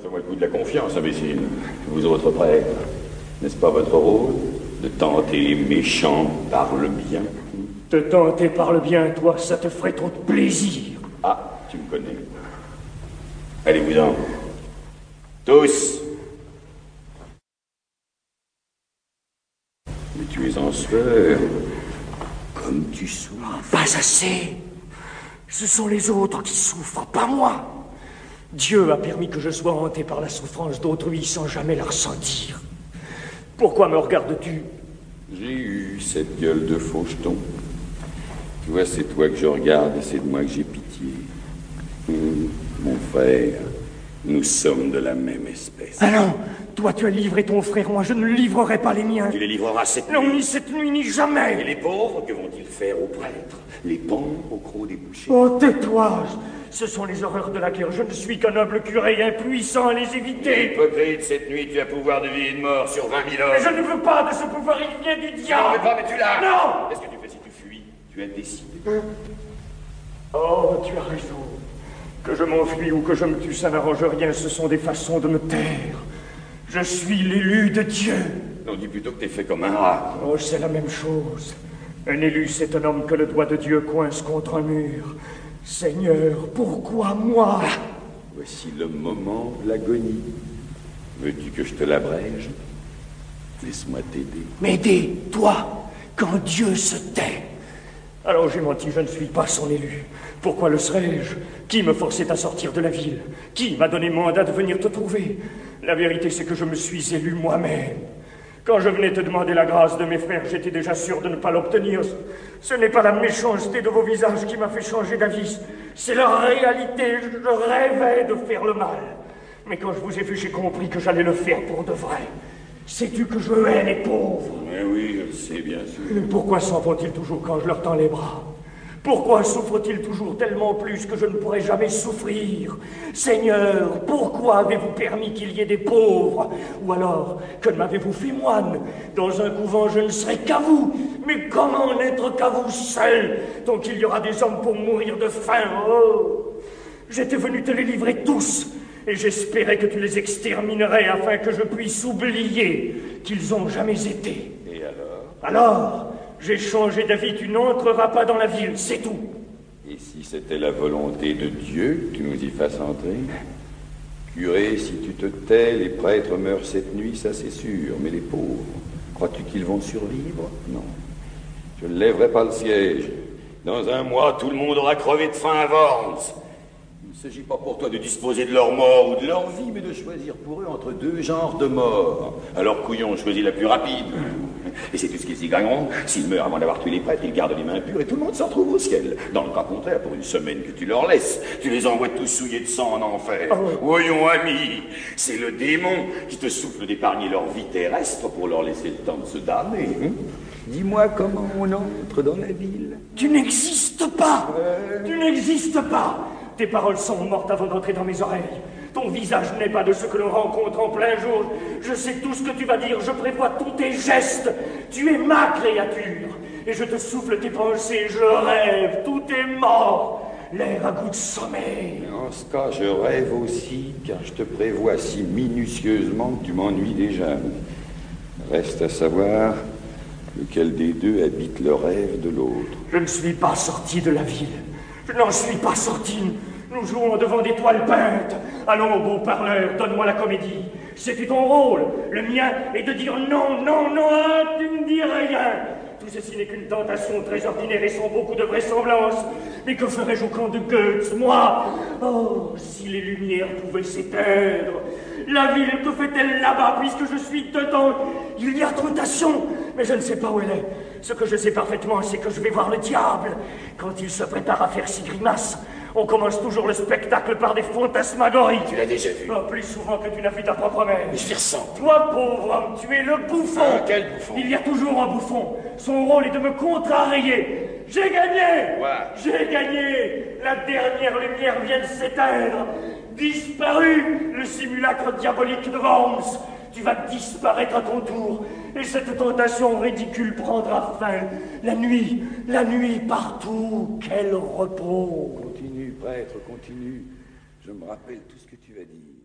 Fais-moi le coup de la confiance, imbécile. Vous autres prêtres, n'est-ce pas votre rôle de tenter les méchants par le bien? Te tenter par le bien, toi, ça te ferait trop de plaisir. Ah, tu me connais. Allez-vous-en. Tous. Mais tu es en sueur. Comme tu souffres. Pas assez. Ce sont les autres qui souffrent, pas moi. Dieu a permis que je sois hanté par la souffrance d'autrui sans jamais la ressentir. Pourquoi me regardes-tu? J'ai eu cette gueule de faucheton. Tu vois, c'est toi que je regarde et c'est de moi que j'ai pitié. Hum, mon frère, nous sommes de la même espèce. Ah non Toi, tu as livré ton frère, moi, je ne livrerai pas les miens. Tu les livreras cette Non, nuit. ni cette nuit, ni Et jamais. les pauvres, que vont-ils faire aux prêtres? Les pendre au croc des bouchers Oh, tais-toi Ce sont les horreurs de la guerre. Je ne suis qu'un noble curé impuissant à les éviter. Hypocrite, cette nuit, tu as pouvoir de vie et de mort sur 20 000 Mais je hommes. ne veux pas de ce pouvoir, il vient du Tu n'en diable. veux pas, mais tu l'as Non Qu'est-ce que tu fais si tu fuis? Tu as décidé. Oh, tu as raison. Que je m'enfuis ou que je me tue, ça n'arrange rien. Ce sont des façons de me taire. Je suis l'élu de Dieu. On dit plutôt que t'es fait comme un rat. Oh, c'est la même chose. Un élu, c'est un homme que le doigt de Dieu coince contre un mur. Seigneur, pourquoi moi? Voici le moment de l'agonie. Veux-tu que je te l'abrège? Laisse-moi t'aider. M'aider, toi, quand Dieu se tait. Alors j'ai menti, je ne suis pas son élu. Pourquoi le serais-je? Qui me forçait à sortir de la ville? Qui m'a donné mandat de venir te trouver? La vérité, c'est que je me suis élu moi-même. Quand je venais te demander la grâce de mes frères, j'étais déjà sûr de ne pas l'obtenir. Ce n'est pas la méchanceté de vos visages qui m'a fait changer d'avis. C'est la réalité. Je rêvais de faire le mal. Mais quand je vous ai vu, j'ai compris que j'allais le faire pour de vrai. Sais-tu que je hais les pauvres? Mais oui, je le sais bien sûr. pourquoi s'en vont-ils toujours quand je leur tends les bras? Pourquoi souffrent-ils toujours tellement plus que je ne pourrai jamais souffrir? Seigneur, pourquoi avez-vous permis qu'il y ait des pauvres? Ou alors, que m'avez-vous fait moine? Dans un couvent, je ne serai qu'à vous. Mais comment n'être qu'à vous seul tant qu'il y aura des hommes pour mourir de faim? Oh! J'étais venu te les livrer tous, et j'espérais que tu les exterminerais afin que je puisse oublier qu'ils ont jamais été. Et alors? Alors, j'ai changé d'avis, tu n'entreras pas dans la ville, c'est tout. Et si c'était la volonté de Dieu que tu nous y fasses entrer? Curé, si tu te tais, les prêtres meurent cette nuit, ça c'est sûr. Mais les pauvres, crois-tu qu'ils vont survivre? Non. Je ne lèverai pas le siège. Dans un mois, tout le monde aura crevé de faim à Worms. Il ne s'agit pas pour toi de disposer de leur mort ou de leur vie, mais de choisir pour eux entre deux genres de morts. Alors, couillon, choisis la plus rapide. Et c'est tout ce qu'ils y gagneront. S'ils meurent avant d'avoir tué les prêtres, ils gardent les mains pures et tout le monde se retrouve au ciel. Dans le cas contraire, pour une semaine que tu leur laisses, tu les envoies tous souillés de sang en enfer. Voyons, ami, c'est le démon qui te souffle d'épargner leur vie terrestre pour leur laisser le temps de se damner. hein. Dis-moi comment on entre dans la ville. Tu n'existes pas Tu n'existes pas Tes paroles sont mortes avant d'entrer dans mes oreilles. Ton visage n'est pas de ce que l'on rencontre en plein jour. Je sais tout ce que tu vas dire, je prévois tous tes gestes. Tu es ma créature. Et je te souffle tes pensées, je rêve, tout est mort. L'air a goût de sommeil. En ce cas, je rêve aussi, car je te prévois si minutieusement que tu m'ennuies déjà. Reste à savoir lequel des deux habite le rêve de l'autre. Je ne suis pas sorti de la ville. Je n'en suis pas sorti. Nous jouons devant des toiles peintes. Allons, beau parleur, donne-moi la comédie. C'était ton rôle? Le mien est de dire non, non, non, hein, tu ne dis rien. Tout ceci n'est qu'une tentation très ordinaire et sans beaucoup de vraisemblance. Mais que ferais-je au camp de Goethe, moi? Oh, si les lumières pouvaient s'éteindre La ville, que fait-elle là-bas, puisque je suis dedans? Il y a tentation, mais je ne sais pas où elle est. Ce que je sais parfaitement, c'est que je vais voir le diable quand il se prépare à faire ses grimaces. On commence toujours le spectacle par des fantasmagories. Tu l'as déjà vu. Oh, plus souvent que tu n'as vu ta propre mère. Je l'ai ressenti. Toi, pauvre homme, tu es le bouffon. Ah, quel bouffon Il y a toujours un bouffon. Son rôle est de me contrarier. J'ai gagné. J'ai gagné. La dernière lumière vient de s'éteindre. Disparu le simulacre diabolique de Worms. Tu vas disparaître à ton tour. Et cette tentation ridicule prendra fin. La nuit, la nuit partout. Quel repos. Continue, prêtre, continue. Je me rappelle tout ce que tu as dit.